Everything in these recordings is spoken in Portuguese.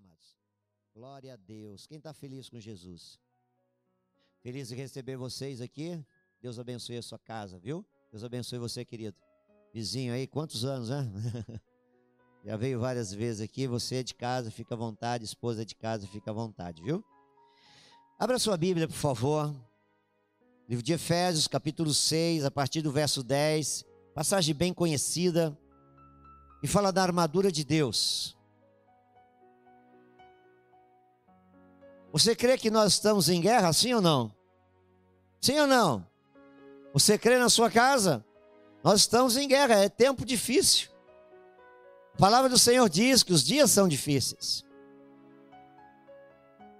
amados? Glória a Deus. Quem está feliz com Jesus? Feliz de receber vocês aqui. Deus abençoe a sua casa, viu? Deus abençoe você, querido. Vizinho aí, quantos anos, né? Já veio várias vezes aqui. Você é de casa, fica à vontade. Esposa é de casa, fica à vontade, viu? Abra sua Bíblia, por favor. Livro de Efésios, capítulo 6, a partir do verso 10. Passagem bem conhecida. E fala da armadura de Deus. Você crê que nós estamos em guerra, sim ou não? Sim ou não? Você crê na sua casa? Nós estamos em guerra, é tempo difícil. A palavra do Senhor diz que os dias são difíceis.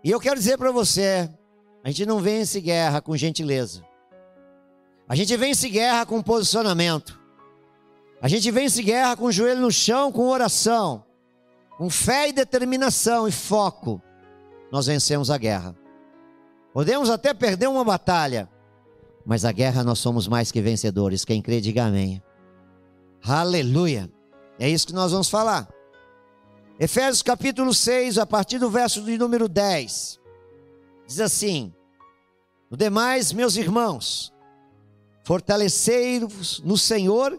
E eu quero dizer para você, a gente não vence guerra com gentileza. A gente vence guerra com posicionamento. A gente vence guerra com o joelho no chão, com oração, com fé e determinação e foco nós vencemos a guerra. Podemos até perder uma batalha, mas a guerra nós somos mais que vencedores. Quem crê, diga amém. Aleluia. É isso que nós vamos falar. Efésios capítulo 6, a partir do verso de número 10. Diz assim: No demais, meus irmãos, fortalecei-vos no Senhor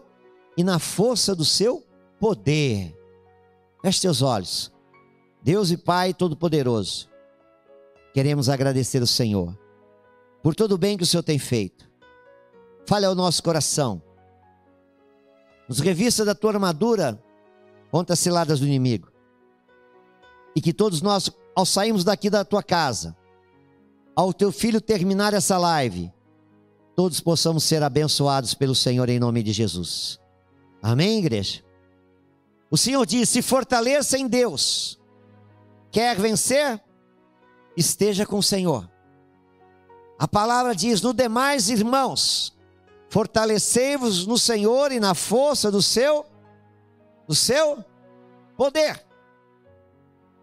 e na força do seu poder. Feche teus olhos. Deus e Pai Todo-Poderoso, queremos agradecer o Senhor por todo o bem que o Senhor tem feito. Fale ao nosso coração. Nos revista da tua armadura contra as ciladas do inimigo. E que todos nós, ao sairmos daqui da tua casa, ao teu filho terminar essa live, todos possamos ser abençoados pelo Senhor em nome de Jesus. Amém, igreja? O Senhor diz: se fortaleça em Deus. Quer vencer? Esteja com o Senhor. A palavra diz: no demais, irmãos, fortalecei-vos no Senhor e na força do seu, do seu poder.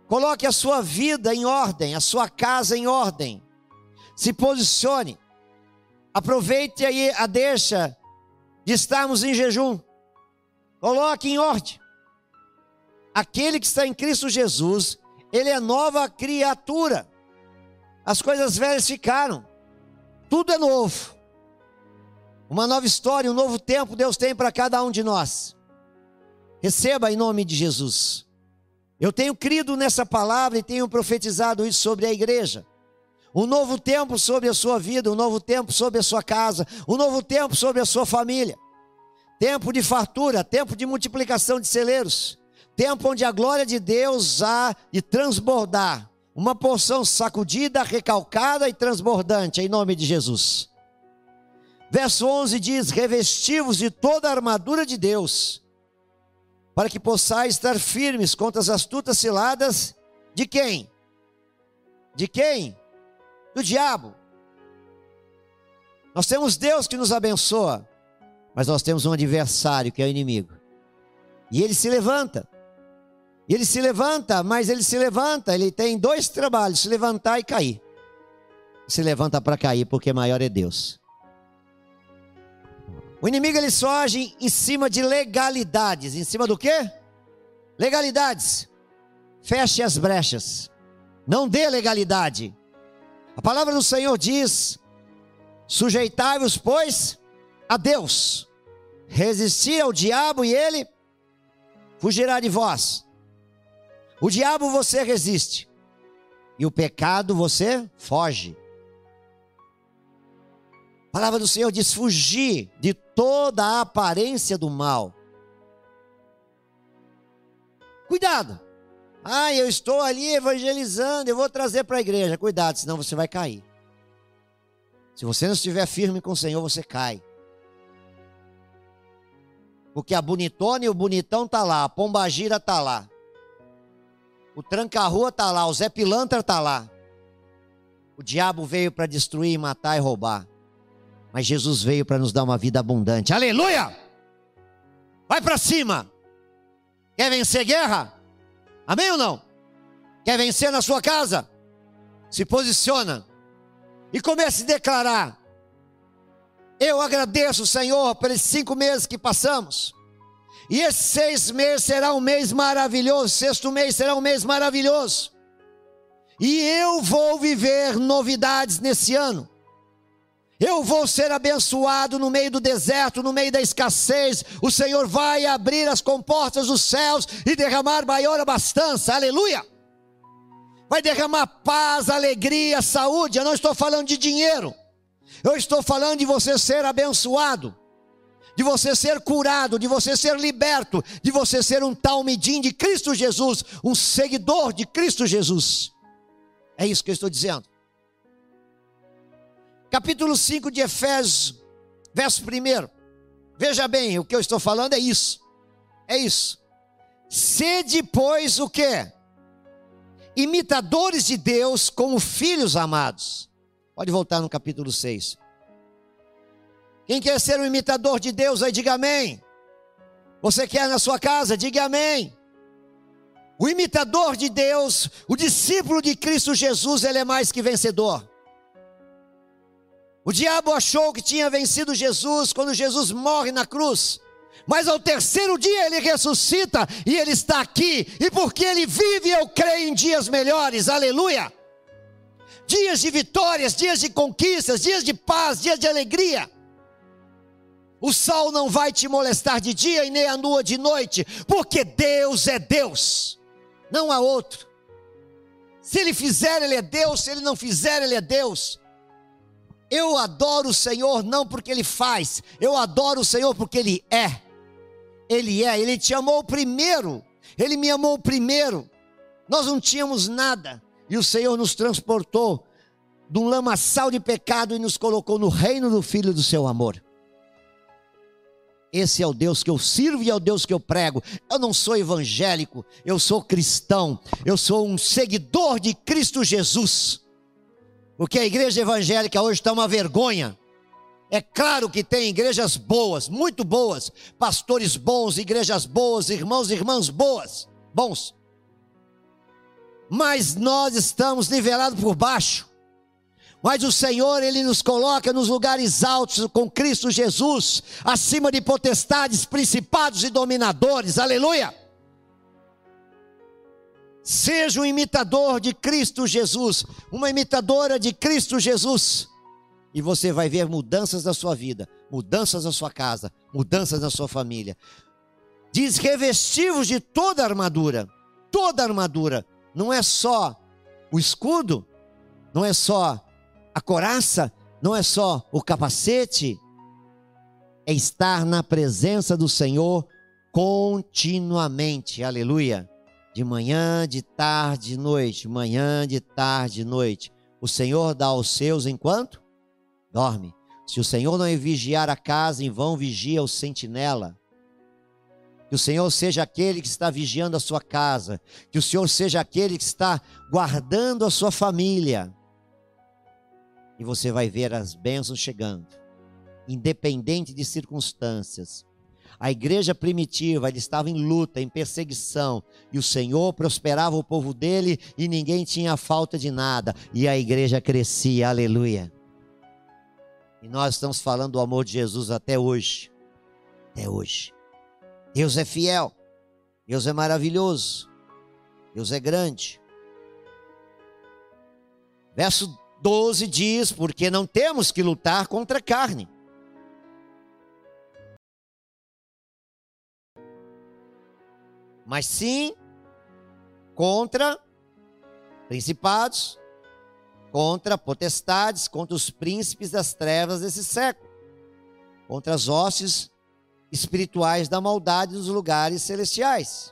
Coloque a sua vida em ordem, a sua casa em ordem. Se posicione. Aproveite aí a deixa de estarmos em jejum. Coloque em ordem. Aquele que está em Cristo Jesus, ele é nova criatura. As coisas velhas ficaram. Tudo é novo. Uma nova história, um novo tempo Deus tem para cada um de nós. Receba em nome de Jesus. Eu tenho crido nessa palavra e tenho profetizado isso sobre a igreja. Um novo tempo sobre a sua vida, um novo tempo sobre a sua casa, um novo tempo sobre a sua família. Tempo de fartura, tempo de multiplicação de celeiros, tempo onde a glória de Deus há de transbordar uma porção sacudida, recalcada e transbordante, em nome de Jesus. Verso 11 diz: Revestivos de toda a armadura de Deus, para que possais estar firmes contra as astutas ciladas de quem? De quem? Do diabo. Nós temos Deus que nos abençoa, mas nós temos um adversário que é o inimigo. E ele se levanta. E ele se levanta, mas ele se levanta, ele tem dois trabalhos: se levantar e cair. Se levanta para cair, porque maior é Deus. O inimigo ele só age em cima de legalidades. Em cima do quê? Legalidades. Feche as brechas. Não dê legalidade. A palavra do Senhor diz: sujeitai-vos, pois, a Deus. Resistir ao diabo e ele fugirá de vós. O diabo você resiste, e o pecado você foge. A palavra do Senhor diz: fugir de toda a aparência do mal. Cuidado. Ah, eu estou ali evangelizando, eu vou trazer para a igreja. Cuidado, senão você vai cair. Se você não estiver firme com o Senhor, você cai. Porque a bonitona e o bonitão tá lá, a pombagira tá lá. O tranca-rua está lá, o Zé Pilantra está lá. O diabo veio para destruir, matar e roubar. Mas Jesus veio para nos dar uma vida abundante. Aleluia! Vai para cima! Quer vencer guerra? Amém ou não? Quer vencer na sua casa? Se posiciona e comece a declarar: Eu agradeço, Senhor, pelos cinco meses que passamos. E esse seis meses será um mês maravilhoso, sexto mês será um mês maravilhoso. E eu vou viver novidades nesse ano. Eu vou ser abençoado no meio do deserto, no meio da escassez. O Senhor vai abrir as comportas dos céus e derramar maior abastança. Aleluia! Vai derramar paz, alegria, saúde. Eu não estou falando de dinheiro. Eu estou falando de você ser abençoado, de você ser curado, de você ser liberto, de você ser um talmidim de Cristo Jesus, um seguidor de Cristo Jesus. É isso que eu estou dizendo capítulo 5 de Efésios, verso 1. Veja bem, o que eu estou falando é isso. É isso. Sede, pois, o que? Imitadores de Deus como filhos amados. Pode voltar no capítulo 6. Quem quer ser um imitador de Deus, aí diga amém. Você quer na sua casa, diga amém. O imitador de Deus, o discípulo de Cristo Jesus, ele é mais que vencedor. O diabo achou que tinha vencido Jesus quando Jesus morre na cruz. Mas ao terceiro dia ele ressuscita e ele está aqui. E porque ele vive, eu creio em dias melhores. Aleluia! Dias de vitórias, dias de conquistas, dias de paz, dias de alegria. O sol não vai te molestar de dia e nem a lua de noite, porque Deus é Deus, não há outro. Se ele fizer, ele é Deus, se ele não fizer, ele é Deus. Eu adoro o Senhor não porque Ele faz, eu adoro o Senhor porque Ele é. Ele é, Ele te amou primeiro, Ele me amou primeiro. Nós não tínhamos nada e o Senhor nos transportou de um lamaçal de pecado e nos colocou no reino do Filho do seu amor. Esse é o Deus que eu sirvo e é o Deus que eu prego. Eu não sou evangélico, eu sou cristão, eu sou um seguidor de Cristo Jesus. Porque a igreja evangélica hoje está uma vergonha. É claro que tem igrejas boas, muito boas, pastores bons, igrejas boas, irmãos e irmãs boas, bons. Mas nós estamos nivelados por baixo. Mas o Senhor, Ele nos coloca nos lugares altos com Cristo Jesus, acima de potestades, principados e dominadores, aleluia. Seja um imitador de Cristo Jesus, uma imitadora de Cristo Jesus. E você vai ver mudanças na sua vida, mudanças na sua casa, mudanças na sua família. Diz revestivos de toda a armadura. Toda a armadura. Não é só o escudo, não é só a coraça, não é só o capacete. É estar na presença do Senhor continuamente. Aleluia de manhã, de tarde, de noite, manhã, de tarde, de noite. O Senhor dá aos seus enquanto dorme. Se o Senhor não vigiar a casa, em vão vigia o sentinela. Que o Senhor seja aquele que está vigiando a sua casa. Que o Senhor seja aquele que está guardando a sua família. E você vai ver as bênçãos chegando, independente de circunstâncias. A igreja primitiva, estava em luta, em perseguição, e o Senhor prosperava o povo dele e ninguém tinha falta de nada, e a igreja crescia, aleluia. E nós estamos falando do amor de Jesus até hoje. Até hoje. Deus é fiel. Deus é maravilhoso. Deus é grande. Verso 12 diz: Porque não temos que lutar contra a carne mas sim contra principados, contra potestades, contra os príncipes das trevas desse século, contra as hostes espirituais da maldade dos lugares celestiais.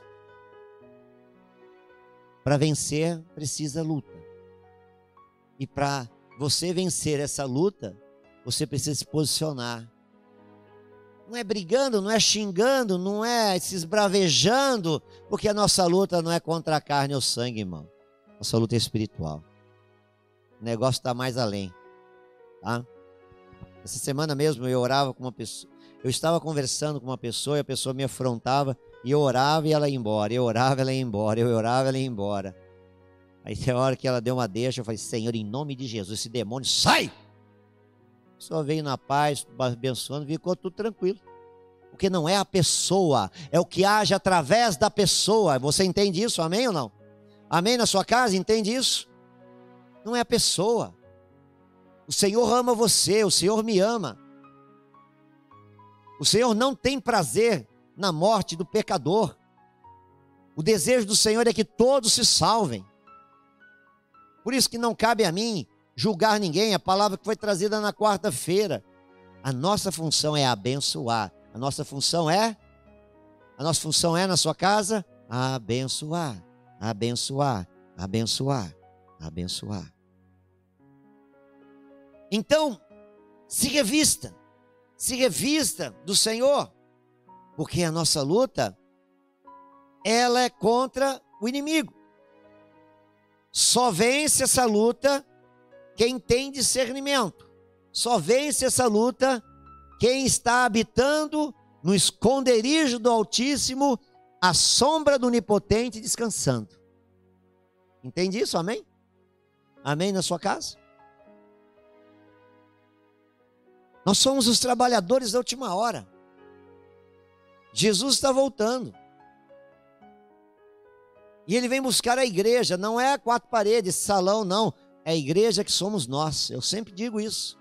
Para vencer, precisa luta. E para você vencer essa luta, você precisa se posicionar não é brigando, não é xingando, não é se esbravejando, porque a nossa luta não é contra a carne ou sangue, irmão. Nossa luta é espiritual. O negócio está mais além. Tá? Essa semana mesmo eu orava com uma pessoa. Eu estava conversando com uma pessoa e a pessoa me afrontava e eu orava e ela ia embora. Eu orava e ela ia embora. Eu orava e ela ia embora. Aí tem hora que ela deu uma deixa, eu falei, Senhor, em nome de Jesus, esse demônio sai! pessoa veio na paz, abençoando, ficou tudo tranquilo. Porque não é a pessoa, é o que age através da pessoa. Você entende isso? Amém ou não? Amém na sua casa? Entende isso? Não é a pessoa. O Senhor ama você, o Senhor me ama. O Senhor não tem prazer na morte do pecador. O desejo do Senhor é que todos se salvem. Por isso que não cabe a mim julgar ninguém, a palavra que foi trazida na quarta-feira. A nossa função é abençoar. A nossa função é a nossa função é na sua casa abençoar, abençoar, abençoar, abençoar. Então, se revista, se revista do Senhor, porque a nossa luta ela é contra o inimigo. Só vence essa luta quem tem discernimento. Só vence essa luta quem está habitando no esconderijo do Altíssimo, à sombra do Onipotente, descansando. Entende isso? Amém? Amém na sua casa? Nós somos os trabalhadores da última hora. Jesus está voltando. E ele vem buscar a igreja, não é quatro paredes, salão, não. É a igreja que somos nós. Eu sempre digo isso.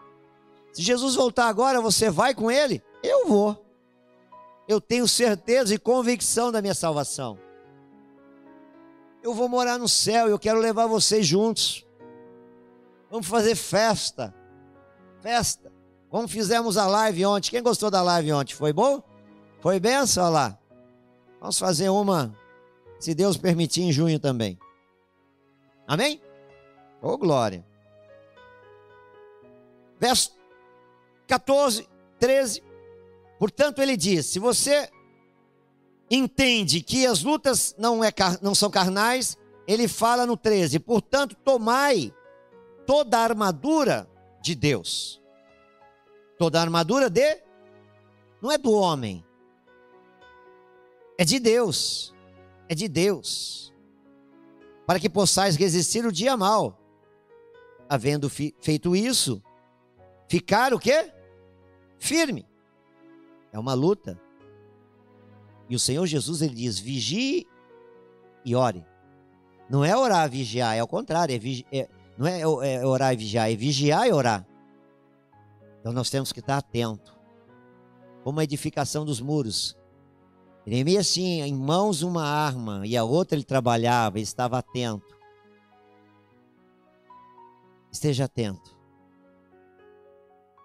Se Jesus voltar agora, você vai com ele? Eu vou. Eu tenho certeza e convicção da minha salvação. Eu vou morar no céu, eu quero levar vocês juntos. Vamos fazer festa. Festa. Como fizemos a live ontem. Quem gostou da live ontem? Foi bom? Foi benção? Olha lá. Vamos fazer uma, se Deus permitir, em junho também. Amém? Ô oh, glória. Verso 14, 13. Portanto, ele diz: se você entende que as lutas não, é, não são carnais, ele fala no 13: portanto, tomai toda a armadura de Deus Toda a armadura de não é do homem. É de Deus. É de Deus. Para que possais resistir o dia mal. Havendo feito isso, ficar o quê? Firme. É uma luta. E o Senhor Jesus ele diz: vigie e ore. Não é orar vigiar, é o contrário. É, vigi... é... não é, é orar e vigiar, é vigiar e orar. Então nós temos que estar atento. Como a edificação dos muros. Neemias tinha em mãos uma arma e a outra ele trabalhava, estava atento. Esteja atento.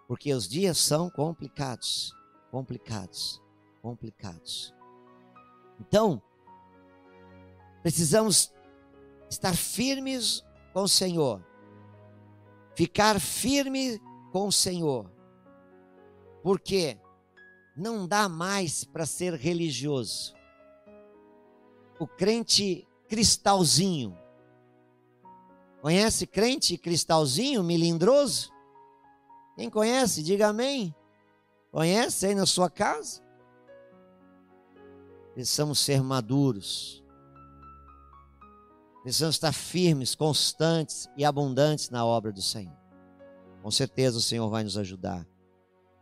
Porque os dias são complicados, complicados, complicados. Então, precisamos estar firmes com o Senhor. Ficar firme com o Senhor. Porque não dá mais para ser religioso. O crente cristalzinho. Conhece crente cristalzinho, milindroso? Quem conhece, diga amém. Conhece aí na sua casa? Precisamos ser maduros. Precisamos estar firmes, constantes e abundantes na obra do Senhor. Com certeza o Senhor vai nos ajudar.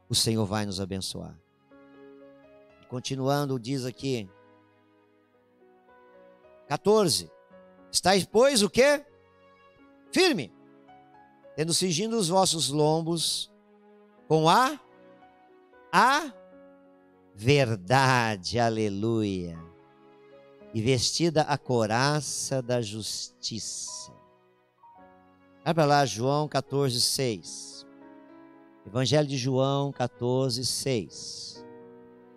O Senhor vai nos abençoar. Continuando, diz aqui. 14. Estáis, pois, o quê? Firme. Tendo cingindo os vossos lombos com a a verdade. Aleluia. E vestida a coraça da justiça Vai para lá, João 14, 6. Evangelho de João 14, 6.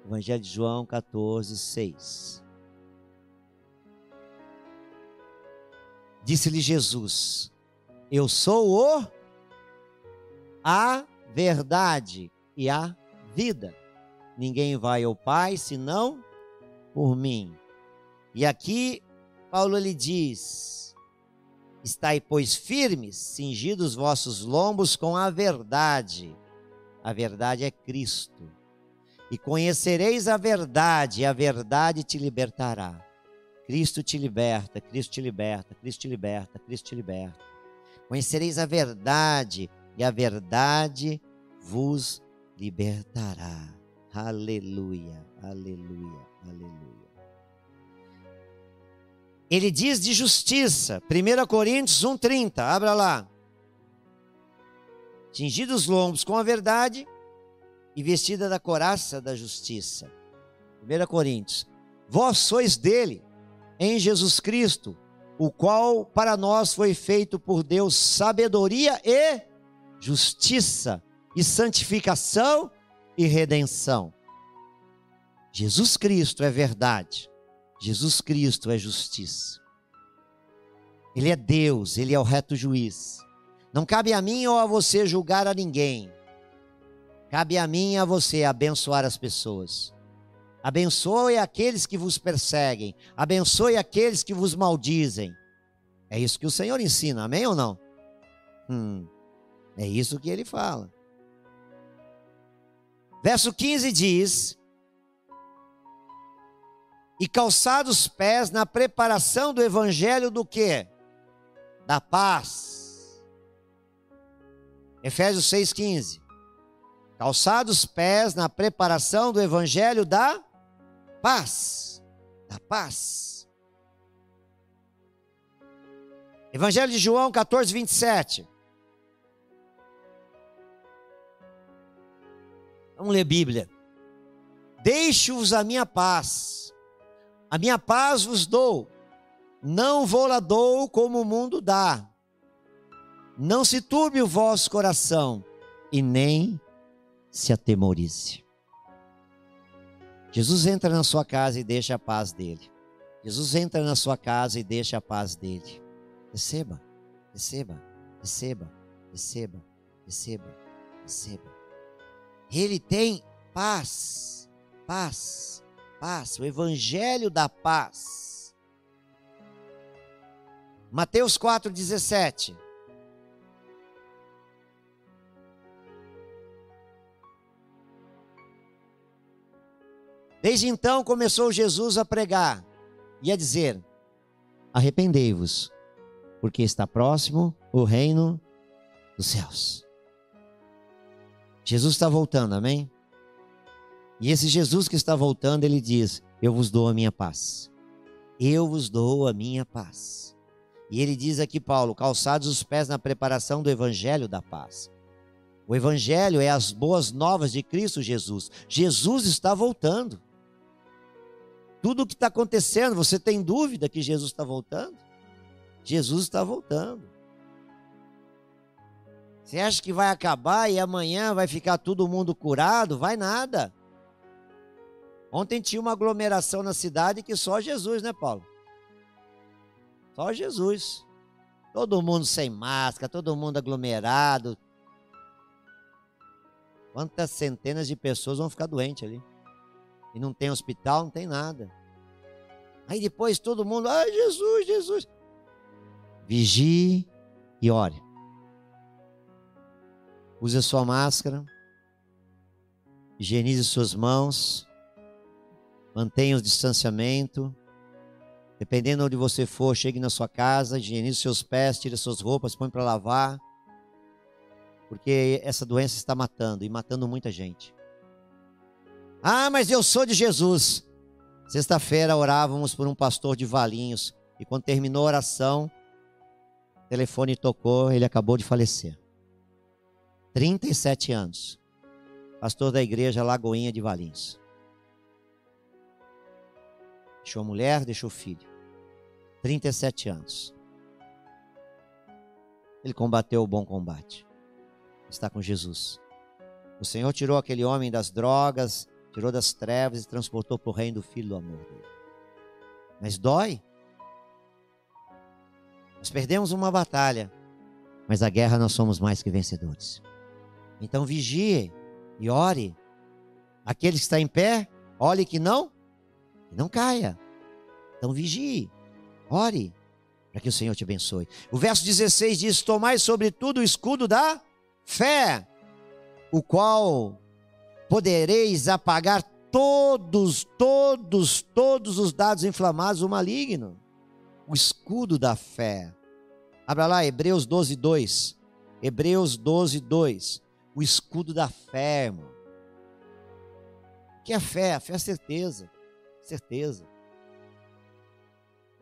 Evangelho de João 14, 6. Disse-lhe Jesus: Eu sou o a verdade e a vida. Ninguém vai ao Pai senão por mim. E aqui Paulo lhe diz: Estai, pois, firmes, cingidos os vossos lombos com a verdade. A verdade é Cristo. E conhecereis a verdade, e a verdade te libertará. Cristo te liberta, Cristo te liberta, Cristo te liberta, Cristo te liberta. Conhecereis a verdade, e a verdade vos libertará. Aleluia, aleluia, aleluia. Ele diz de justiça, 1 Coríntios 1,30, abra lá. Tingidos os lombos com a verdade e vestida da coraça da justiça. 1 Coríntios. Vós sois dele, em Jesus Cristo, o qual para nós foi feito por Deus sabedoria e justiça e santificação e redenção. Jesus Cristo é verdade. Jesus Cristo é justiça. Ele é Deus, ele é o reto juiz. Não cabe a mim ou a você julgar a ninguém. Cabe a mim e a você abençoar as pessoas. Abençoe aqueles que vos perseguem. Abençoe aqueles que vos maldizem. É isso que o Senhor ensina, amém ou não? Hum, é isso que ele fala. Verso 15 diz: E calçados os pés na preparação do evangelho do que? Da paz. Efésios 6,15. Calçados os pés na preparação do evangelho da paz. Da paz. Evangelho de João 14, 27. Vamos ler Bíblia. Deixo-vos a minha paz. A minha paz vos dou. Não vou lá dou como o mundo dá. Não se turbe o vosso coração e nem se atemorize. Jesus entra na sua casa e deixa a paz dele. Jesus entra na sua casa e deixa a paz dele. Receba, receba, receba, receba, receba, receba. Ele tem paz, paz, paz, o evangelho da paz. Mateus 4:17. Desde então começou Jesus a pregar e a dizer: Arrependei-vos, porque está próximo o reino dos céus. Jesus está voltando, amém? E esse Jesus que está voltando, ele diz: Eu vos dou a minha paz. Eu vos dou a minha paz. E ele diz aqui, Paulo: calçados os pés na preparação do evangelho da paz. O evangelho é as boas novas de Cristo Jesus. Jesus está voltando. Tudo o que está acontecendo, você tem dúvida que Jesus está voltando? Jesus está voltando. Você acha que vai acabar e amanhã vai ficar todo mundo curado? Vai nada. Ontem tinha uma aglomeração na cidade que só Jesus, né, Paulo? Só Jesus. Todo mundo sem máscara, todo mundo aglomerado. Quantas centenas de pessoas vão ficar doentes ali? E não tem hospital, não tem nada. Aí depois todo mundo, ai Jesus, Jesus. Vigie e ore. Use a sua máscara. Higienize suas mãos. Mantenha o distanciamento. Dependendo onde você for, chegue na sua casa, higienize seus pés, tire suas roupas, põe para lavar. Porque essa doença está matando e matando muita gente. Ah, mas eu sou de Jesus. Sexta-feira orávamos por um pastor de Valinhos e quando terminou a oração, o telefone tocou, ele acabou de falecer. 37 anos. Pastor da igreja Lagoinha de Valinhos. Deixou a mulher, deixou o filho. 37 anos. Ele combateu o bom combate. Está com Jesus. O Senhor tirou aquele homem das drogas, tirou das trevas e transportou para o reino do Filho do amor dele. Mas dói. Nós perdemos uma batalha, mas a guerra nós somos mais que vencedores. Então vigie e ore. Aquele que está em pé, olhe que não, que não caia. Então vigie, ore, para que o Senhor te abençoe. O verso 16 diz: Tomai sobretudo o escudo da fé, o qual podereis apagar todos, todos, todos os dados inflamados do maligno. O escudo da fé. Abra lá, Hebreus 12, 2. Hebreus 12, 2 o escudo da fé, irmão. O que é fé? A fé é certeza. Certeza.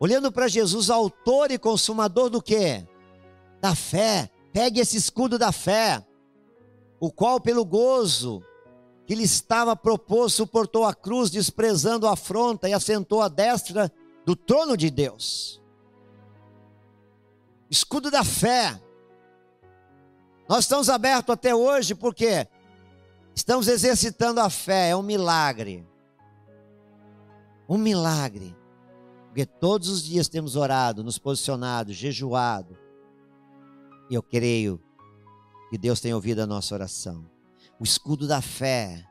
Olhando para Jesus, autor e consumador do quê? Da fé. Pegue esse escudo da fé, o qual, pelo gozo que lhe estava proposto, suportou a cruz, desprezando a afronta e assentou à destra do trono de Deus. Escudo da fé. Nós estamos abertos até hoje porque estamos exercitando a fé, é um milagre. Um milagre. Porque todos os dias temos orado, nos posicionado, jejuado. E eu creio que Deus tem ouvido a nossa oração. O escudo da fé.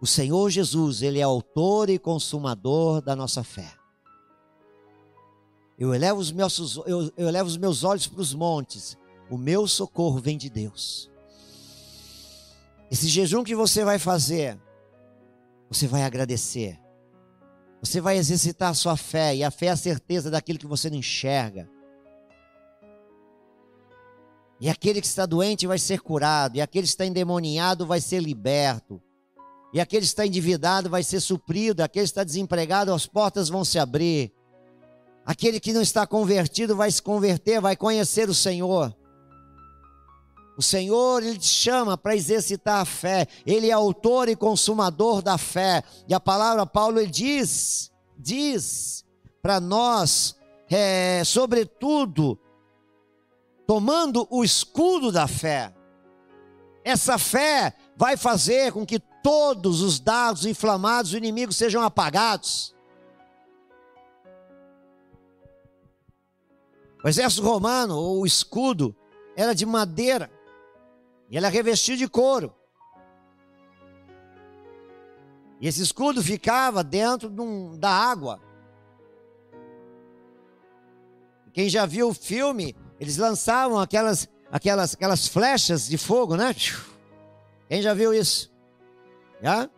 O Senhor Jesus, Ele é autor e consumador da nossa fé. Eu elevo os meus, eu, eu elevo os meus olhos para os montes. O meu socorro vem de Deus. Esse jejum que você vai fazer, você vai agradecer. Você vai exercitar a sua fé, e a fé é a certeza daquilo que você não enxerga. E aquele que está doente vai ser curado, e aquele que está endemoniado vai ser liberto. E aquele que está endividado vai ser suprido, aquele que está desempregado, as portas vão se abrir. Aquele que não está convertido vai se converter, vai conhecer o Senhor. O Senhor, Ele te chama para exercitar a fé. Ele é autor e consumador da fé. E a palavra Paulo ele diz, diz para nós, é, sobretudo, tomando o escudo da fé. Essa fé vai fazer com que todos os dados inflamados do inimigo sejam apagados. O exército romano, ou o escudo, era de madeira. E ela é revestida de couro. E esse escudo ficava dentro de um, da água. Quem já viu o filme, eles lançavam aquelas, aquelas, aquelas flechas de fogo, né? Quem já viu isso? Já?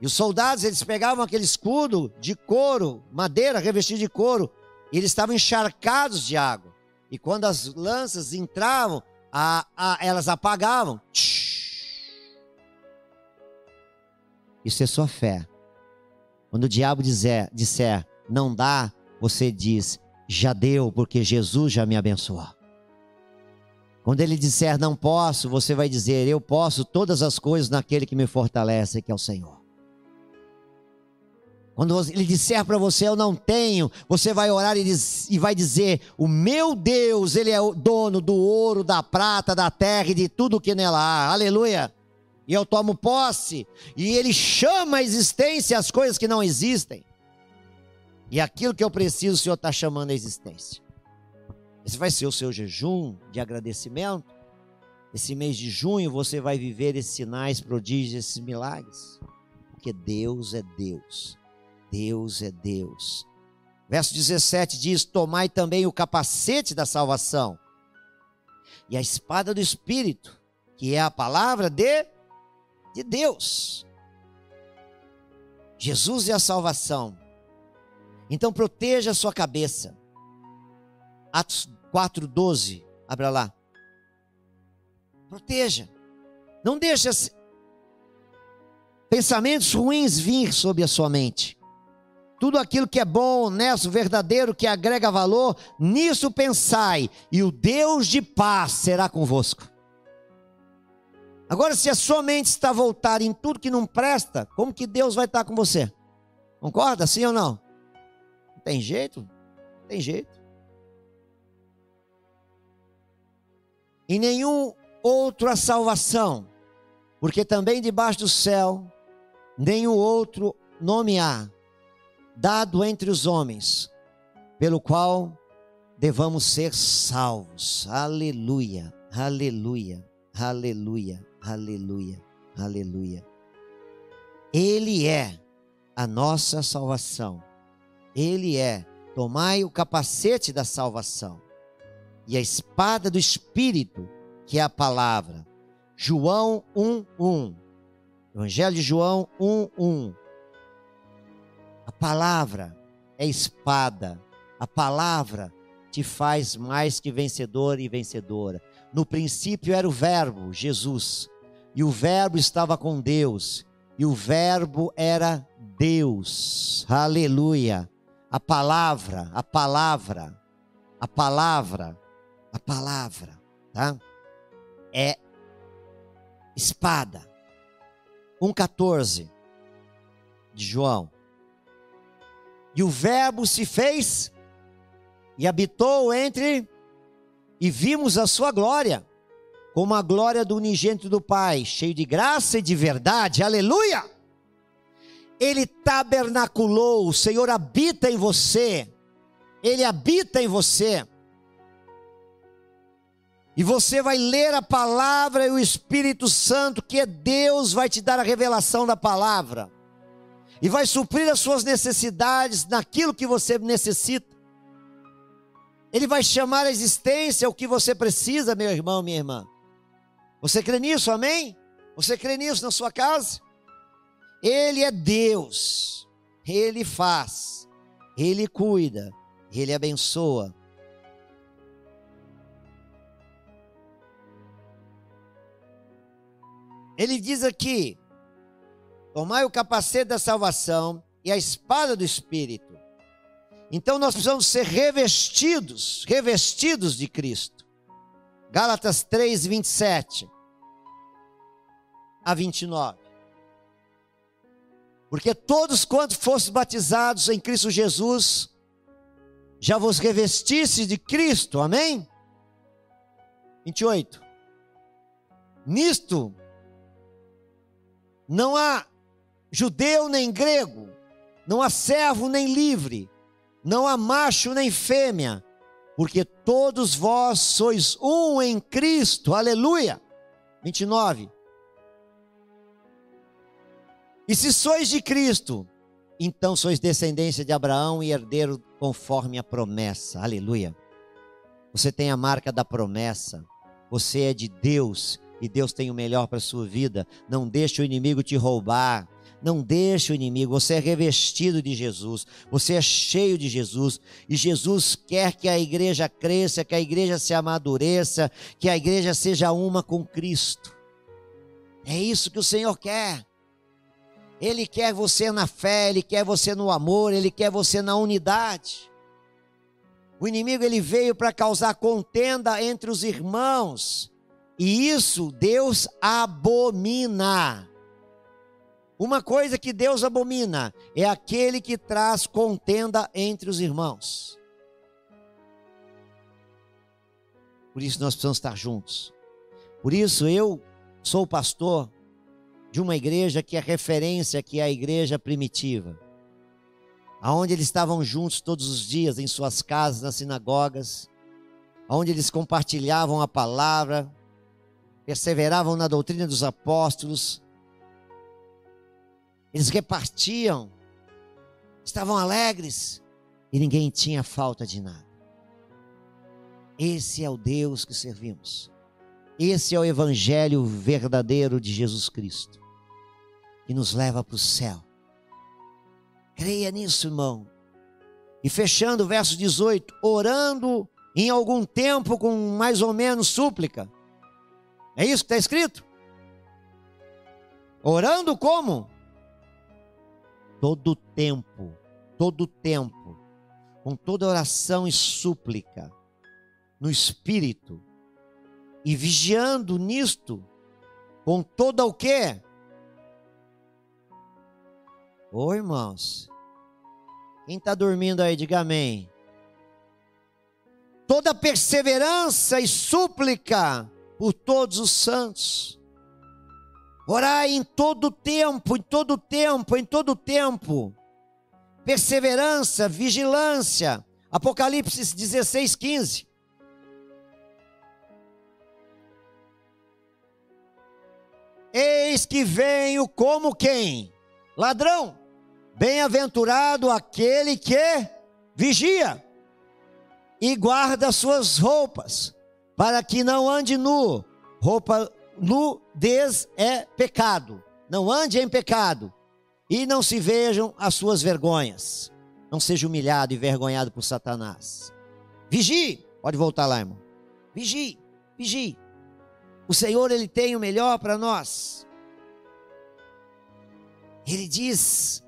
E os soldados, eles pegavam aquele escudo de couro, madeira revestida de couro, e eles estavam encharcados de água. E quando as lanças entravam, a, a, elas apagavam. Isso é sua fé. Quando o diabo dizer, disser não dá, você diz já deu, porque Jesus já me abençoou. Quando ele disser não posso, você vai dizer eu posso todas as coisas naquele que me fortalece, que é o Senhor. Quando ele disser para você, eu não tenho, você vai orar e, vai dizer: O meu Deus, Ele é o dono do ouro, da prata, da terra e de tudo que nela há. Aleluia. E eu tomo posse. E Ele chama a existência as coisas que não existem. E aquilo que eu preciso, o Senhor está chamando a existência. Esse vai ser o seu jejum de agradecimento. Esse mês de junho você vai viver esses sinais, prodígios, esses milagres. Porque Deus é Deus. Deus é Deus. Verso 17 diz: Tomai também o capacete da salvação e a espada do Espírito, que é a palavra de, de Deus. Jesus é a salvação. Então proteja a sua cabeça. Atos 4:12, abra lá. Proteja. Não deixe pensamentos ruins vir sobre a sua mente. Tudo aquilo que é bom, honesto, verdadeiro, que agrega valor, nisso pensai, e o Deus de paz será convosco. Agora, se a sua mente está voltada em tudo que não presta, como que Deus vai estar com você? Concorda, sim ou não? Tem jeito? Tem jeito. Em nenhum outro a salvação, porque também debaixo do céu, nenhum outro nome há dado entre os homens, pelo qual devamos ser salvos. Aleluia, aleluia, aleluia, aleluia, aleluia. Ele é a nossa salvação. Ele é. Tomai o capacete da salvação e a espada do Espírito, que é a palavra. João 1:1. Evangelho de João 1:1. A palavra é espada. A palavra te faz mais que vencedor e vencedora. No princípio era o Verbo, Jesus, e o Verbo estava com Deus, e o Verbo era Deus. Aleluia. A palavra, a palavra, a palavra, a palavra, tá? É espada. 1,14 de João. E o Verbo se fez e habitou entre, e vimos a sua glória, como a glória do unigênito do Pai, cheio de graça e de verdade. Aleluia! Ele tabernaculou, o Senhor habita em você. Ele habita em você. E você vai ler a palavra e o Espírito Santo, que é Deus, vai te dar a revelação da palavra. E vai suprir as suas necessidades naquilo que você necessita. Ele vai chamar a existência o que você precisa, meu irmão, minha irmã. Você crê nisso, amém? Você crê nisso na sua casa? Ele é Deus. Ele faz. Ele cuida. Ele abençoa. Ele diz aqui: Tomai o capacete da salvação e a espada do Espírito. Então nós precisamos ser revestidos, revestidos de Cristo. Gálatas 3, 27 a 29. Porque todos quantos fostes batizados em Cristo Jesus, já vos revestisse de Cristo, amém? 28. Nisto não há judeu nem grego, não há servo nem livre, não há macho nem fêmea, porque todos vós sois um em Cristo, aleluia. 29. E se sois de Cristo, então sois descendência de Abraão e herdeiro conforme a promessa, aleluia. Você tem a marca da promessa, você é de Deus e Deus tem o melhor para a sua vida. Não deixe o inimigo te roubar. Não deixe o inimigo. Você é revestido de Jesus. Você é cheio de Jesus. E Jesus quer que a igreja cresça, que a igreja se amadureça, que a igreja seja uma com Cristo. É isso que o Senhor quer. Ele quer você na fé, ele quer você no amor, ele quer você na unidade. O inimigo ele veio para causar contenda entre os irmãos. E isso Deus abomina. Uma coisa que Deus abomina é aquele que traz contenda entre os irmãos. Por isso nós precisamos estar juntos. Por isso eu sou pastor de uma igreja que é referência, que é a igreja primitiva. Aonde eles estavam juntos todos os dias em suas casas, nas sinagogas, aonde eles compartilhavam a palavra, perseveravam na doutrina dos apóstolos, eles repartiam, estavam alegres e ninguém tinha falta de nada. Esse é o Deus que servimos. Esse é o evangelho verdadeiro de Jesus Cristo, que nos leva para o céu. Creia nisso, irmão. E fechando o verso 18, orando em algum tempo com mais ou menos súplica, é isso que está escrito? Orando como? Todo tempo, todo tempo, com toda oração e súplica, no Espírito, e vigiando nisto, com toda o quê? Ô irmãos, quem está dormindo aí, diga amém. Toda perseverança e súplica por todos os santos. Orai em todo tempo, em todo tempo, em todo tempo. Perseverança, vigilância. Apocalipse 16, 15. Eis que venho como quem? Ladrão. Bem-aventurado aquele que vigia e guarda suas roupas para que não ande nu. Roupa nudez é pecado. Não ande em pecado. E não se vejam as suas vergonhas. Não seja humilhado e vergonhado por Satanás. Vigie. Pode voltar lá, irmão. Vigie. Vigie. O Senhor, Ele tem o melhor para nós. Ele diz: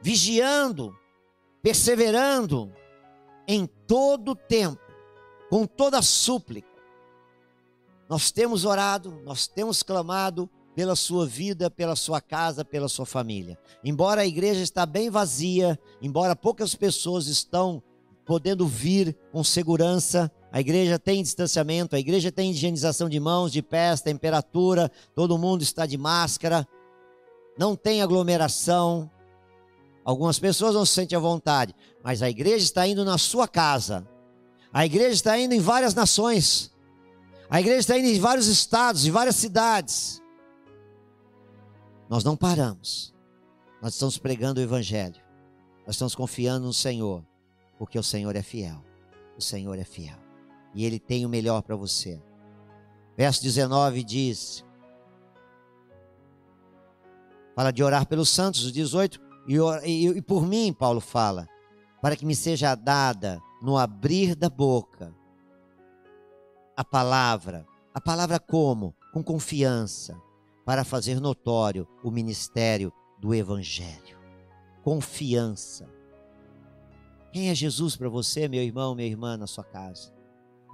vigiando, perseverando em todo tempo, com toda súplica. Nós temos orado, nós temos clamado pela sua vida, pela sua casa, pela sua família. Embora a igreja está bem vazia, embora poucas pessoas estão podendo vir com segurança, a igreja tem distanciamento, a igreja tem higienização de mãos, de pés, temperatura, todo mundo está de máscara, não tem aglomeração. Algumas pessoas não se sentem à vontade, mas a igreja está indo na sua casa. A igreja está indo em várias nações. A igreja está indo em vários estados, em várias cidades. Nós não paramos. Nós estamos pregando o evangelho. Nós estamos confiando no Senhor, porque o Senhor é fiel. O Senhor é fiel e Ele tem o melhor para você. Verso 19 diz: fala de orar pelos santos, o 18, e, e, e por mim, Paulo fala, para que me seja dada no abrir da boca a palavra, a palavra como? Com confiança, para fazer notório o ministério do Evangelho. Confiança. Quem é Jesus para você, meu irmão, minha irmã, na sua casa?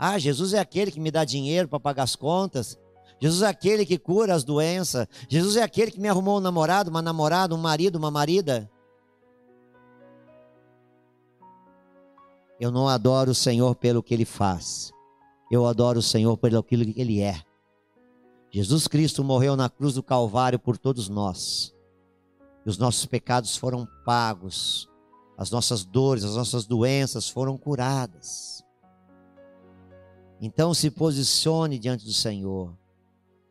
Ah, Jesus é aquele que me dá dinheiro para pagar as contas. Jesus é aquele que cura as doenças. Jesus é aquele que me arrumou um namorado, uma namorada, um marido, uma marida. Eu não adoro o Senhor pelo que ele faz. Eu adoro o Senhor pelo que ele é. Jesus Cristo morreu na cruz do Calvário por todos nós. E os nossos pecados foram pagos. As nossas dores, as nossas doenças foram curadas. Então se posicione diante do Senhor.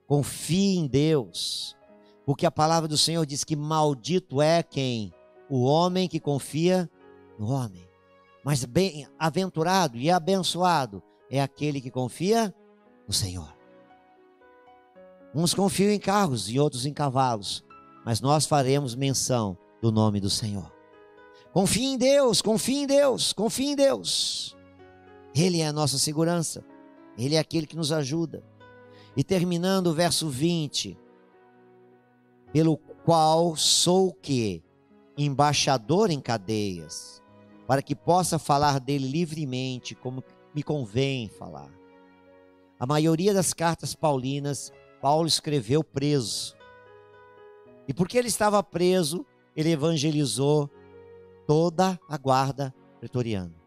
Confie em Deus. Porque a palavra do Senhor diz que maldito é quem? O homem que confia no homem. Mas bem aventurado e abençoado é aquele que confia no Senhor. Uns confiam em carros e outros em cavalos, mas nós faremos menção do nome do Senhor. Confie em Deus, confie em Deus, confie em Deus. Ele é a nossa segurança. Ele é aquele que nos ajuda. E terminando o verso 20, pelo qual sou que? Embaixador em cadeias, para que possa falar dele livremente, como me convém falar. A maioria das cartas paulinas, Paulo escreveu preso. E porque ele estava preso, ele evangelizou toda a guarda pretoriana.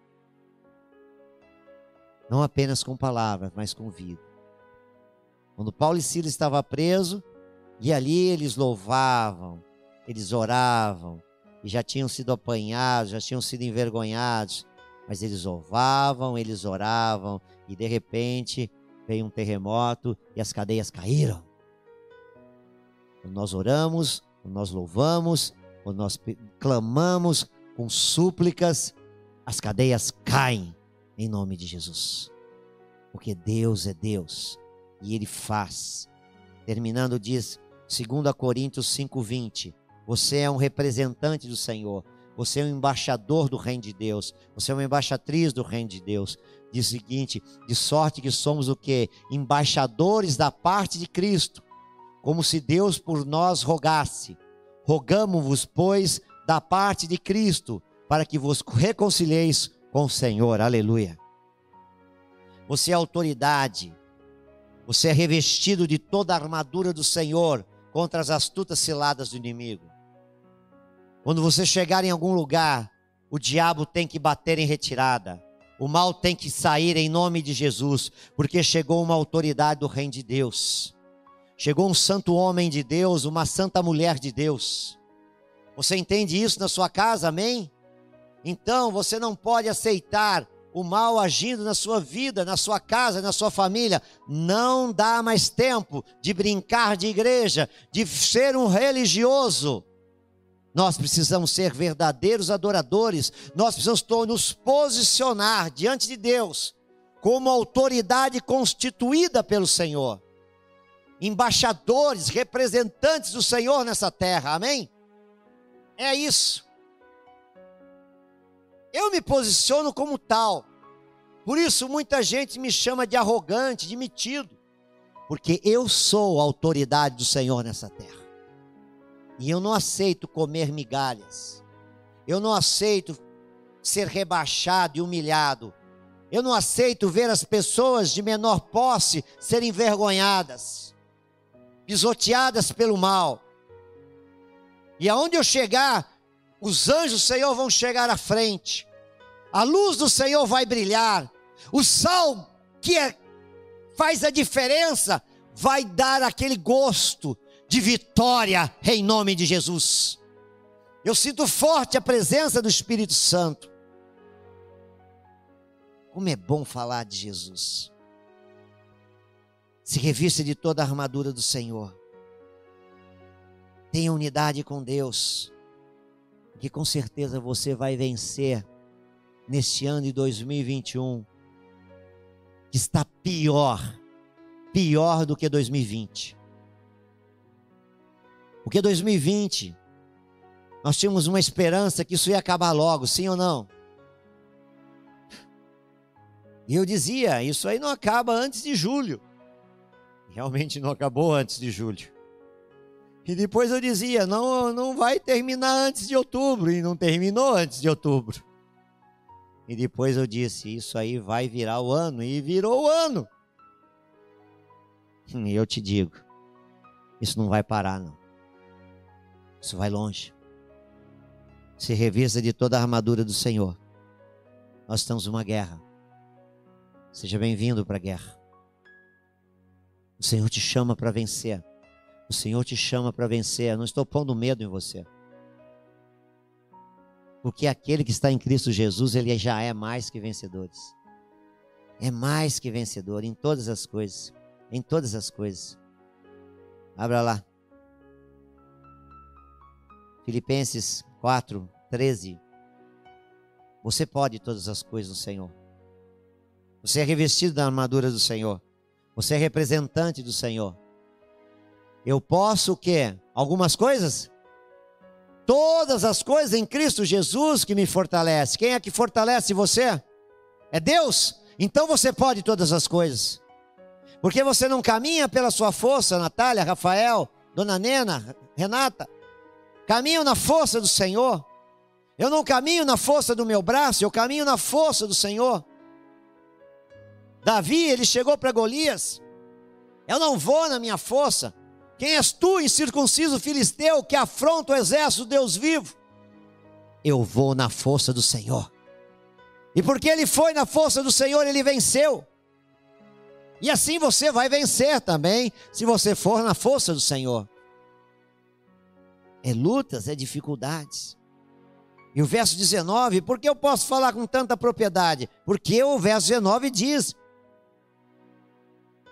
Não apenas com palavras, mas com vida. Quando Paulo e Silas estavam presos, e ali eles louvavam, eles oravam, e já tinham sido apanhados, já tinham sido envergonhados, mas eles louvavam, eles oravam, e de repente veio um terremoto e as cadeias caíram. Quando nós oramos, quando nós louvamos, quando nós clamamos com súplicas, as cadeias caem em nome de Jesus. Porque Deus é Deus e Ele faz. Terminando, diz 2 Coríntios 5,20: Você é um representante do Senhor, você é um embaixador do Reino de Deus, você é uma embaixatriz do Reino de Deus. Diz o seguinte: de sorte que somos o que? Embaixadores da parte de Cristo, como se Deus por nós rogasse. Rogamos-vos, pois, da parte de Cristo, para que vos reconcilieis com o Senhor. Aleluia. Você é autoridade. Você é revestido de toda a armadura do Senhor contra as astutas ciladas do inimigo. Quando você chegar em algum lugar, o diabo tem que bater em retirada. O mal tem que sair em nome de Jesus, porque chegou uma autoridade do reino de Deus. Chegou um santo homem de Deus, uma santa mulher de Deus. Você entende isso na sua casa, amém? Então você não pode aceitar o mal agindo na sua vida, na sua casa, na sua família. Não dá mais tempo de brincar de igreja, de ser um religioso. Nós precisamos ser verdadeiros adoradores, nós precisamos nos posicionar diante de Deus como autoridade constituída pelo Senhor, embaixadores, representantes do Senhor nessa terra, amém? É isso. Eu me posiciono como tal. Por isso muita gente me chama de arrogante, de metido. porque eu sou a autoridade do Senhor nessa terra. E eu não aceito comer migalhas. Eu não aceito ser rebaixado e humilhado. Eu não aceito ver as pessoas de menor posse serem envergonhadas, pisoteadas pelo mal. E aonde eu chegar, os anjos do Senhor vão chegar à frente. A luz do Senhor vai brilhar. O sal que é, faz a diferença vai dar aquele gosto de vitória em nome de Jesus. Eu sinto forte a presença do Espírito Santo. Como é bom falar de Jesus. Se revista de toda a armadura do Senhor. Tenha unidade com Deus, que com certeza você vai vencer neste ano de 2021, que está pior, pior do que 2020. Porque 2020, nós tínhamos uma esperança que isso ia acabar logo, sim ou não? E eu dizia, isso aí não acaba antes de julho. Realmente não acabou antes de julho. E depois eu dizia, não, não vai terminar antes de outubro. E não terminou antes de outubro. E depois eu disse, isso aí vai virar o ano. E virou o ano. E eu te digo, isso não vai parar, não. Isso vai longe. Se revista de toda a armadura do Senhor. Nós estamos numa guerra. Seja bem-vindo para a guerra. O Senhor te chama para vencer. O Senhor te chama para vencer. Eu não estou pondo medo em você. Porque aquele que está em Cristo Jesus, ele já é mais que vencedores. É mais que vencedor em todas as coisas. Em todas as coisas. Abra lá. Filipenses 4, 13. Você pode todas as coisas no Senhor. Você é revestido da armadura do Senhor. Você é representante do Senhor. Eu posso o quê? Algumas coisas? Todas as coisas em Cristo Jesus que me fortalece. Quem é que fortalece você? É Deus. Então você pode todas as coisas. Porque você não caminha pela sua força, Natália, Rafael, Dona Nena, Renata. Caminho na força do Senhor. Eu não caminho na força do meu braço, eu caminho na força do Senhor. Davi, ele chegou para Golias: Eu não vou na minha força. Quem és tu, incircunciso filisteu, que afronta o exército Deus vivo? Eu vou na força do Senhor. E porque ele foi na força do Senhor, ele venceu. E assim você vai vencer também, se você for na força do Senhor. É lutas, é dificuldades. E o verso 19, por que eu posso falar com tanta propriedade? Porque o verso 19 diz: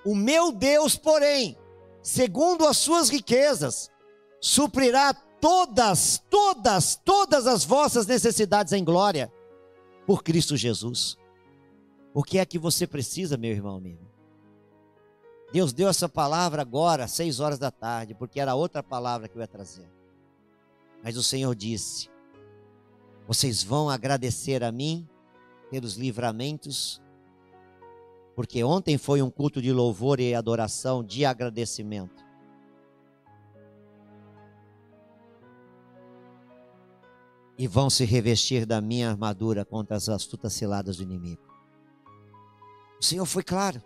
o meu Deus, porém, segundo as suas riquezas, suprirá todas, todas, todas as vossas necessidades em glória por Cristo Jesus. O que é que você precisa, meu irmão, irmão? Deus deu essa palavra agora, às seis horas da tarde, porque era outra palavra que eu ia trazer. Mas o Senhor disse: Vocês vão agradecer a mim pelos livramentos porque ontem foi um culto de louvor e adoração, de agradecimento. E vão se revestir da minha armadura contra as astutas ciladas do inimigo. O Senhor foi claro.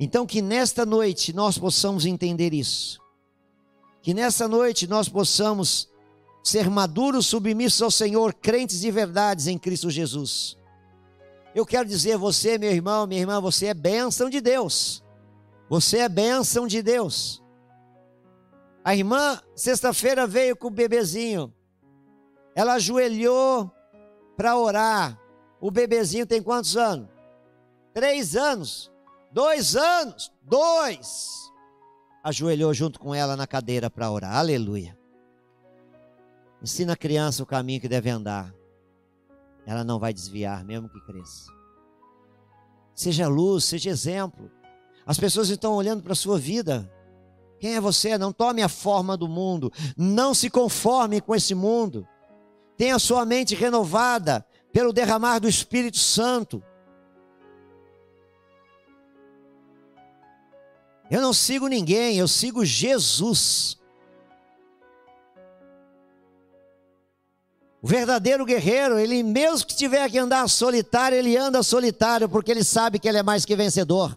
Então, que nesta noite nós possamos entender isso. Que nessa noite nós possamos ser maduros, submissos ao Senhor, crentes de verdades em Cristo Jesus eu quero dizer, você, meu irmão, minha irmã, você é bênção de Deus. Você é bênção de Deus. A irmã, sexta-feira, veio com o bebezinho. Ela ajoelhou para orar. O bebezinho tem quantos anos? Três anos. Dois anos. Dois. Ajoelhou junto com ela na cadeira para orar. Aleluia. Ensina a criança o caminho que deve andar ela não vai desviar, mesmo que cresça. Seja luz, seja exemplo. As pessoas estão olhando para a sua vida. Quem é você? Não tome a forma do mundo. Não se conforme com esse mundo. Tenha sua mente renovada pelo derramar do Espírito Santo. Eu não sigo ninguém, eu sigo Jesus. O verdadeiro guerreiro, ele mesmo que tiver que andar solitário, ele anda solitário, porque ele sabe que ele é mais que vencedor.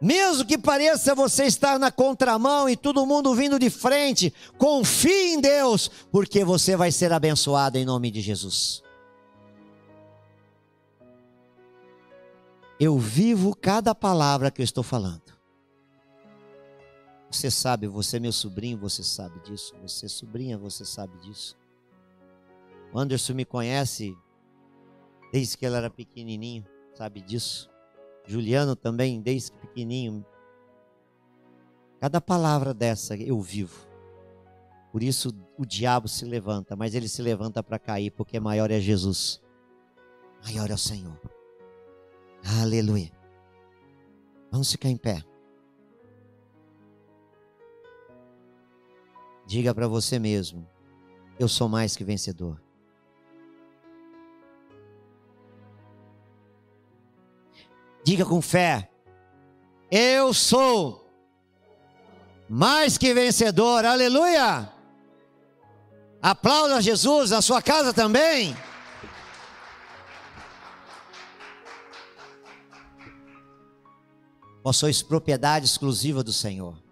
Mesmo que pareça você estar na contramão e todo mundo vindo de frente, confie em Deus, porque você vai ser abençoado em nome de Jesus. Eu vivo cada palavra que eu estou falando. Você sabe, você é meu sobrinho, você sabe disso. Você é sobrinha, você sabe disso. O Anderson me conhece desde que ele era pequenininho, sabe disso. Juliano também, desde pequenininho. Cada palavra dessa eu vivo. Por isso o diabo se levanta, mas ele se levanta para cair, porque maior é Jesus. Maior é o Senhor. Aleluia. Vamos ficar em pé. Diga para você mesmo: eu sou mais que vencedor. Diga com fé: eu sou mais que vencedor. Aleluia! Aplauda Jesus, a sua casa também. Vós sois propriedade exclusiva do Senhor.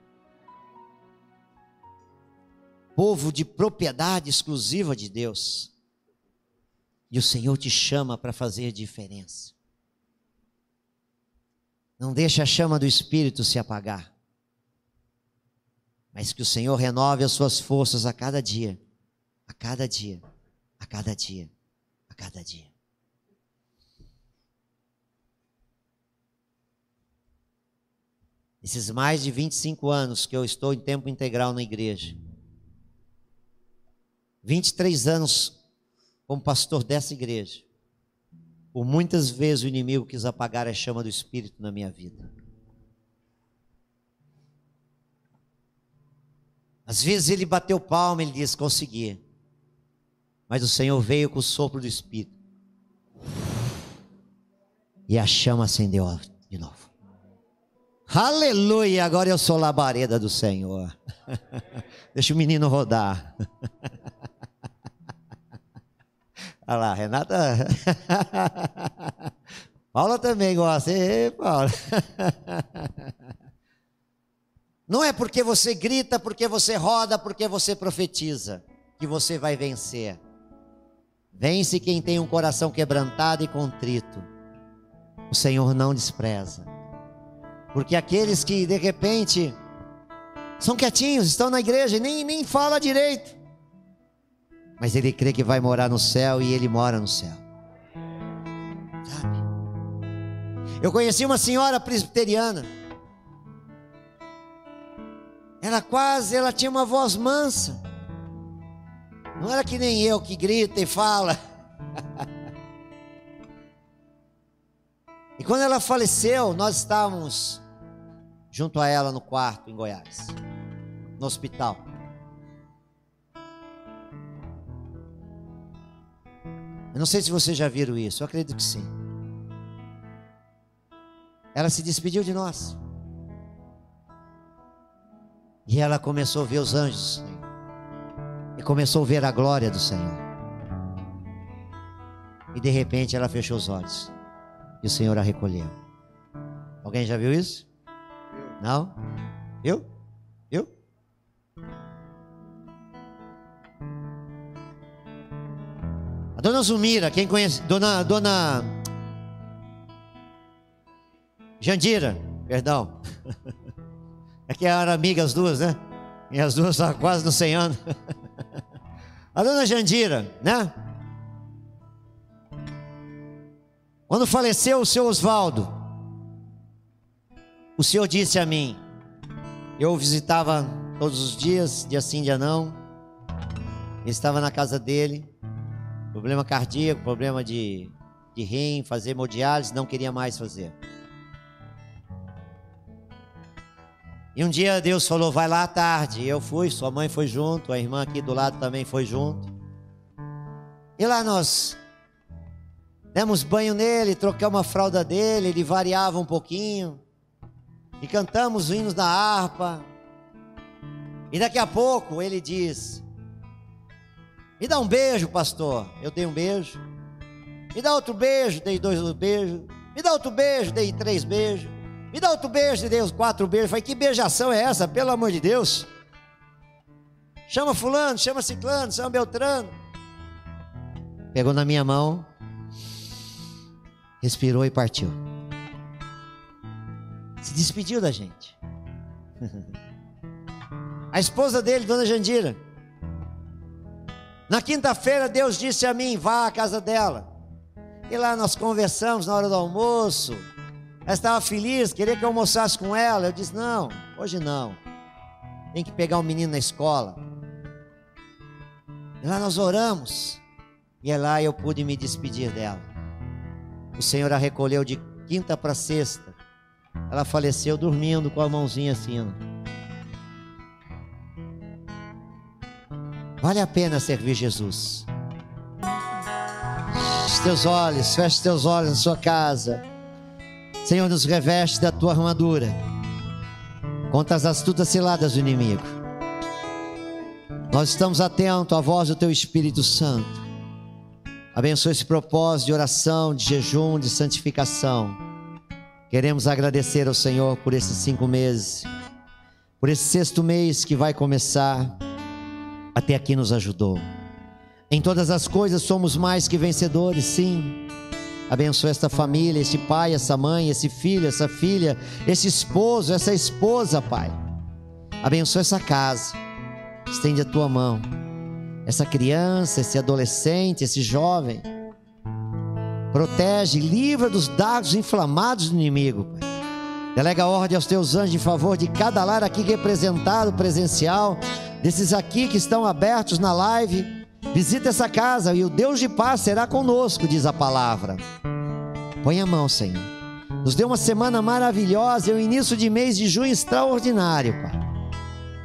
Povo de propriedade exclusiva de Deus. E o Senhor te chama para fazer diferença. Não deixe a chama do Espírito se apagar. Mas que o Senhor renove as suas forças a cada dia, a cada dia, a cada dia, a cada dia. Esses mais de 25 anos que eu estou em tempo integral na igreja, 23 anos como pastor dessa igreja. Por muitas vezes o inimigo quis apagar a chama do Espírito na minha vida. Às vezes ele bateu palma, ele disse: consegui. Mas o Senhor veio com o sopro do Espírito. E a chama acendeu de novo. Aleluia! Agora eu sou labareda do Senhor. Deixa o menino rodar. Olha lá, Renata. Paula também gosta. Ei, Paula. Não é porque você grita, porque você roda, porque você profetiza, que você vai vencer. Vence quem tem um coração quebrantado e contrito. O Senhor não despreza. Porque aqueles que de repente são quietinhos, estão na igreja e nem, nem fala direito mas ele crê que vai morar no céu e ele mora no céu. Sabe? Eu conheci uma senhora presbiteriana. Ela quase, ela tinha uma voz mansa. Não era que nem eu que grita e fala. e quando ela faleceu, nós estávamos junto a ela no quarto em Goiás, no hospital. Eu não sei se vocês já viram isso, eu acredito que sim. Ela se despediu de nós. E ela começou a ver os anjos. E começou a ver a glória do Senhor. E de repente ela fechou os olhos. E o Senhor a recolheu. Alguém já viu isso? Não? Viu? Dona Zumira, quem conhece? Dona, Dona Jandira, perdão. É que eram amigas as duas, né? E as duas estavam quase no 100 anos. A Dona Jandira, né? Quando faleceu o seu Oswaldo, o Senhor disse a mim, eu visitava todos os dias, dia sim, dia não, estava na casa dele, Problema cardíaco, problema de, de rim, fazer hemodiálise, não queria mais fazer. E um dia Deus falou: vai lá à tarde. Eu fui, sua mãe foi junto, a irmã aqui do lado também foi junto. E lá nós Demos banho nele, trocamos a fralda dele, ele variava um pouquinho. E cantamos hinos na harpa. E daqui a pouco ele diz: Me dá um beijo, pastor. Eu dei um beijo. Me dá outro beijo, dei dois beijos. Me dá outro beijo, dei três beijos. Me dá outro beijo, dei os quatro beijos. Falei, que beijação é essa, pelo amor de Deus? Chama fulano, chama ciclano, chama beltrano. Pegou na minha mão, respirou e partiu. Se despediu da gente. A esposa dele, dona Jandira. Na quinta-feira, Deus disse a mim: vá à casa dela. E lá nós conversamos na hora do almoço. Ela estava feliz, queria que eu almoçasse com ela. Eu disse: não, hoje não. Tem que pegar o um menino na escola. E lá nós oramos. E é lá eu pude me despedir dela. O Senhor a recolheu de quinta para sexta. Ela faleceu dormindo com a mãozinha assim. Vale a pena servir Jesus. Feche teus olhos, feche teus olhos na sua casa. Senhor, nos reveste da tua armadura contra as astutas ciladas do inimigo. Nós estamos atentos à voz do teu Espírito Santo. Abençoe esse propósito de oração, de jejum, de santificação. Queremos agradecer ao Senhor por esses cinco meses, por esse sexto mês que vai começar. Até aqui nos ajudou. Em todas as coisas somos mais que vencedores, sim. Abençoa esta família, esse pai, essa mãe, esse filho, essa filha, esse esposo, essa esposa, Pai. Abençoa essa casa. Estende a tua mão. Essa criança, esse adolescente, esse jovem. Protege, livra dos dardos inflamados do inimigo, Pai. Delega ordem aos teus anjos em favor de cada lar aqui representado, presencial, desses aqui que estão abertos na live Visita essa casa e o Deus de paz será conosco, diz a palavra. Põe a mão, Senhor. Nos deu uma semana maravilhosa e um início de mês de junho extraordinário, Pai.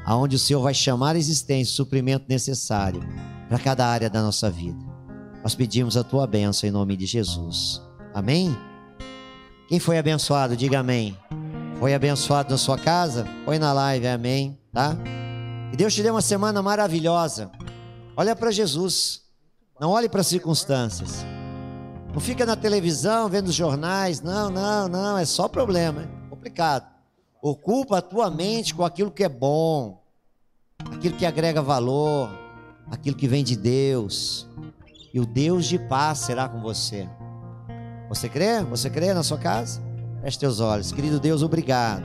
Aonde o Senhor vai chamar a existência o suprimento necessário para cada área da nossa vida. Nós pedimos a tua bênção em nome de Jesus. Amém? Quem foi abençoado, diga amém. Foi abençoado na sua casa? Põe na live, amém, tá? Que Deus te dê uma semana maravilhosa. Olha para Jesus. Não olhe para as circunstâncias. Não fica na televisão vendo os jornais. Não, não, não. É só problema. É complicado. Ocupa a tua mente com aquilo que é bom, aquilo que agrega valor, aquilo que vem de Deus. E o Deus de paz será com você. Você crê? Você crê na sua casa? Feche teus olhos. Querido Deus, obrigado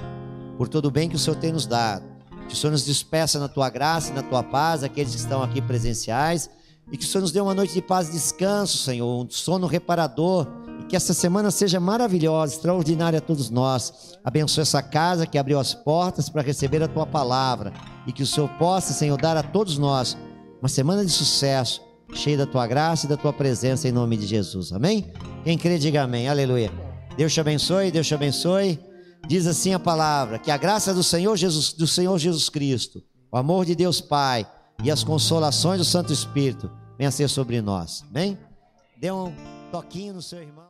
por todo o bem que o Senhor tem nos dado. Que o Senhor nos despeça na tua graça e na tua paz, aqueles que estão aqui presenciais. E que o Senhor nos dê uma noite de paz e descanso, Senhor, um sono reparador. E que essa semana seja maravilhosa, extraordinária a todos nós. Abençoe essa casa que abriu as portas para receber a tua palavra. E que o Senhor possa, Senhor, dar a todos nós uma semana de sucesso, cheia da tua graça e da tua presença, em nome de Jesus. Amém? Quem crê, diga amém. Aleluia. Deus te abençoe, Deus te abençoe. Diz assim a palavra: que a graça do Senhor Jesus, do Senhor Jesus Cristo, o amor de Deus Pai e as consolações do Santo Espírito venham a ser sobre nós. Amém? Dê um toquinho no seu irmão.